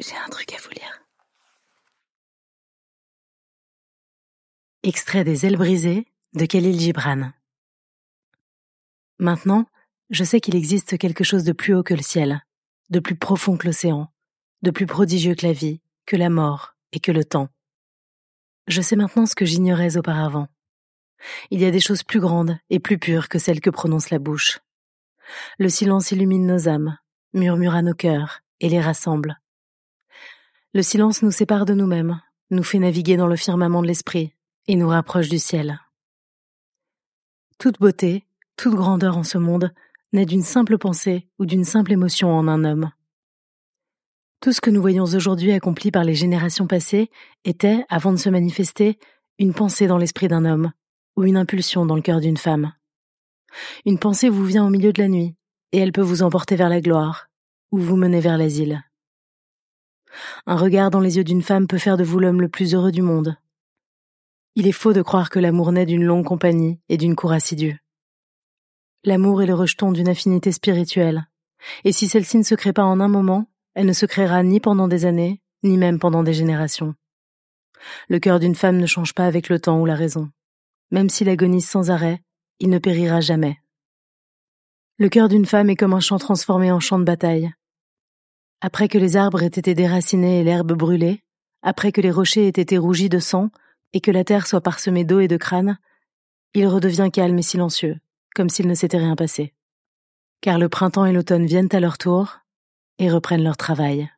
J'ai un truc à vous lire. Extrait des ailes brisées de Khalil Gibran. Maintenant, je sais qu'il existe quelque chose de plus haut que le ciel, de plus profond que l'océan, de plus prodigieux que la vie, que la mort et que le temps. Je sais maintenant ce que j'ignorais auparavant. Il y a des choses plus grandes et plus pures que celles que prononce la bouche. Le silence illumine nos âmes, murmure à nos cœurs et les rassemble. Le silence nous sépare de nous-mêmes, nous fait naviguer dans le firmament de l'esprit et nous rapproche du ciel. Toute beauté, toute grandeur en ce monde naît d'une simple pensée ou d'une simple émotion en un homme. Tout ce que nous voyons aujourd'hui accompli par les générations passées était, avant de se manifester, une pensée dans l'esprit d'un homme ou une impulsion dans le cœur d'une femme. Une pensée vous vient au milieu de la nuit, et elle peut vous emporter vers la gloire, ou vous mener vers l'asile. Un regard dans les yeux d'une femme peut faire de vous l'homme le plus heureux du monde. Il est faux de croire que l'amour naît d'une longue compagnie et d'une cour assidue. L'amour est le rejeton d'une affinité spirituelle, et si celle-ci ne se crée pas en un moment, elle ne se créera ni pendant des années, ni même pendant des générations. Le cœur d'une femme ne change pas avec le temps ou la raison. Même s'il agonise sans arrêt, il ne périra jamais. Le cœur d'une femme est comme un champ transformé en champ de bataille. Après que les arbres aient été déracinés et l'herbe brûlée, après que les rochers aient été rougis de sang et que la terre soit parsemée d'eau et de crânes, il redevient calme et silencieux, comme s'il ne s'était rien passé. Car le printemps et l'automne viennent à leur tour et reprennent leur travail.